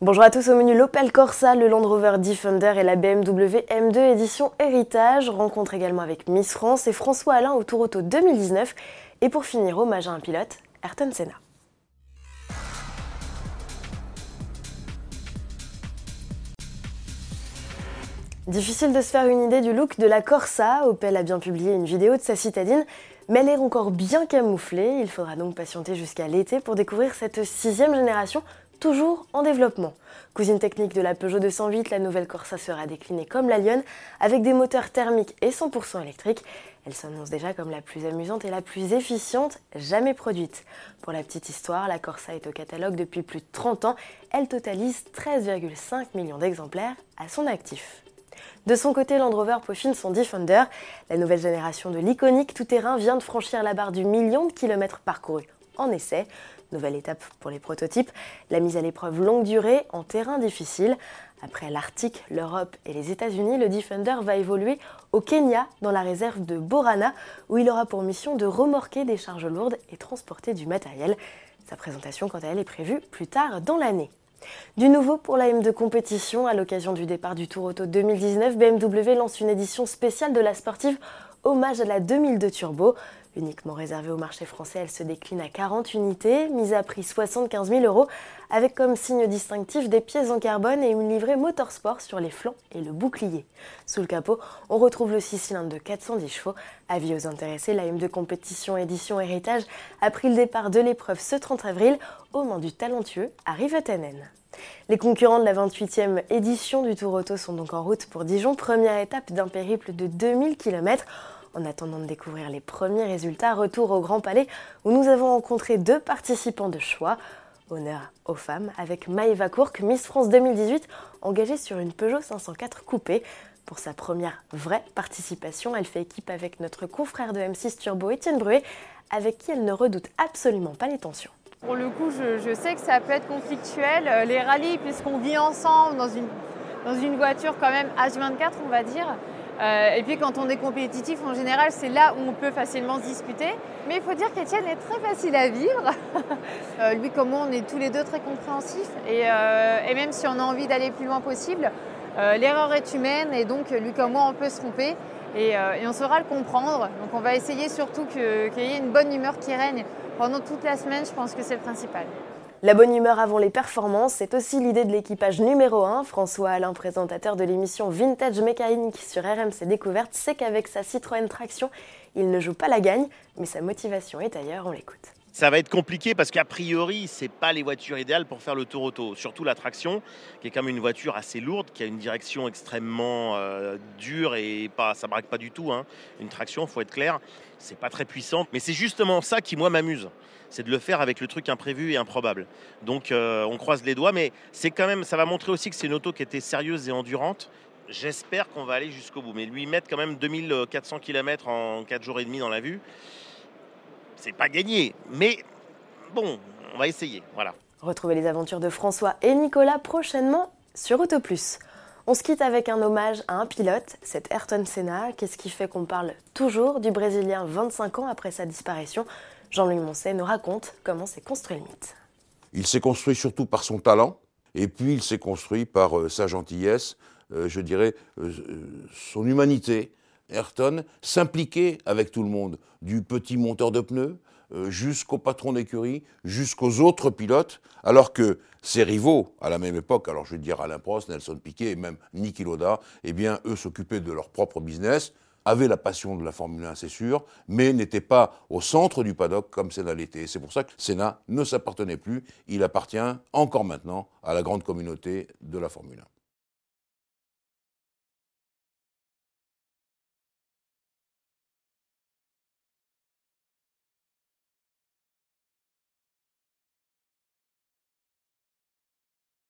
Bonjour à tous au menu l'Opel Corsa, le Land Rover Defender et la BMW M2 édition Héritage. Rencontre également avec Miss France et François Alain au Tour Auto 2019. Et pour finir, hommage à un pilote, Ayrton Senna. Difficile de se faire une idée du look de la Corsa. Opel a bien publié une vidéo de sa citadine, mais elle est encore bien camouflée. Il faudra donc patienter jusqu'à l'été pour découvrir cette sixième génération toujours en développement. Cousine technique de la Peugeot 208, la nouvelle Corsa sera déclinée comme la Lyon, avec des moteurs thermiques et 100% électriques. Elle s'annonce déjà comme la plus amusante et la plus efficiente jamais produite. Pour la petite histoire, la Corsa est au catalogue depuis plus de 30 ans. Elle totalise 13,5 millions d'exemplaires à son actif. De son côté, Land Rover peaufine son Defender. La nouvelle génération de l'iconique tout-terrain vient de franchir la barre du million de kilomètres parcourus en essai. Nouvelle étape pour les prototypes, la mise à l'épreuve longue durée en terrain difficile. Après l'Arctique, l'Europe et les États-Unis, le Defender va évoluer au Kenya, dans la réserve de Borana, où il aura pour mission de remorquer des charges lourdes et transporter du matériel. Sa présentation, quant à elle, est prévue plus tard dans l'année. Du nouveau pour la M2 compétition, à l'occasion du départ du Tour Auto 2019, BMW lance une édition spéciale de la sportive hommage à la 2002 Turbo. Uniquement réservée au marché français, elle se décline à 40 unités, mise à prix 75 000 euros, avec comme signe distinctif des pièces en carbone et une livrée motorsport sur les flancs et le bouclier. Sous le capot, on retrouve le 6 cylindres de 410 chevaux. Avis aux intéressés, la M2 compétition édition héritage a pris le départ de l'épreuve ce 30 avril au mains du talentueux Harry Vatanen. Les concurrents de la 28e édition du Tour Auto sont donc en route pour Dijon, première étape d'un périple de 2000 km. En attendant de découvrir les premiers résultats, retour au Grand Palais où nous avons rencontré deux participants de choix. Honneur aux femmes avec Maëva Courc, Miss France 2018, engagée sur une Peugeot 504 coupée. Pour sa première vraie participation, elle fait équipe avec notre confrère de M6 Turbo Étienne Bruet, avec qui elle ne redoute absolument pas les tensions. Pour le coup, je, sais que ça peut être conflictuel. Euh, les rallyes, puisqu'on vit ensemble dans une, dans une voiture quand même H24, on va dire, euh, et puis quand on est compétitif, en général, c'est là où on peut facilement se disputer. Mais il faut dire qu'Étienne est très facile à vivre. Euh, lui comme moi, on est tous les deux très compréhensifs. Euh, et, même si on a envie d'aller plus loin possible, l'erreur est humaine et donc lui comme moi, on peut se tromper. Et, on saura le comprendre. Donc on va essayer surtout qu'il y ait une bonne humeur qui règne pendant toute la semaine. Je pense que c'est le principal. La bonne humeur avant les performances, c'est aussi l'idée de l'équipage numéro 1. François Alain, présentateur de l'émission Vintage Mécanique sur RMC Découverte, sait qu'avec sa Citroën Traction, il ne joue pas la gagne, mais sa motivation est ailleurs, on l'écoute. Ça va être compliqué parce qu'a priori, ce n'est pas les voitures idéales pour faire le tour auto. Surtout la traction, qui est quand même une voiture assez lourde, qui a une direction extrêmement euh, dure et pas, ça braque pas du tout. Hein. Une traction, faut être clair, c'est pas très puissant. Mais c'est justement ça qui moi m'amuse c'est de le faire avec le truc imprévu et improbable. Donc euh, on croise les doigts, mais c'est quand même, ça va montrer aussi que c'est une auto qui était sérieuse et endurante. J'espère qu'on va aller jusqu'au bout. Mais lui mettre quand même 2400 km en 4 jours et demi dans la vue, c'est pas gagné. Mais bon, on va essayer. Voilà. Retrouvez les aventures de François et Nicolas prochainement sur Autoplus. On se quitte avec un hommage à un pilote, c'est Ayrton Senna. Qu'est-ce qui fait qu'on parle toujours du Brésilien 25 ans après sa disparition? Jean-Louis Moncet nous raconte comment s'est construit le mythe. Il s'est construit surtout par son talent, et puis il s'est construit par euh, sa gentillesse, euh, je dirais euh, son humanité. Ayrton s'impliquait avec tout le monde, du petit monteur de pneus jusqu'au patron d'écurie, jusqu'aux autres pilotes, alors que ses rivaux à la même époque, alors je vais dire Alain Prost, Nelson Piquet et même Niki Loda, eh bien eux s'occupaient de leur propre business, avait la passion de la Formule 1, c'est sûr, mais n'était pas au centre du paddock comme Senna l'était. C'est pour ça que Senna ne s'appartenait plus. Il appartient encore maintenant à la grande communauté de la Formule 1.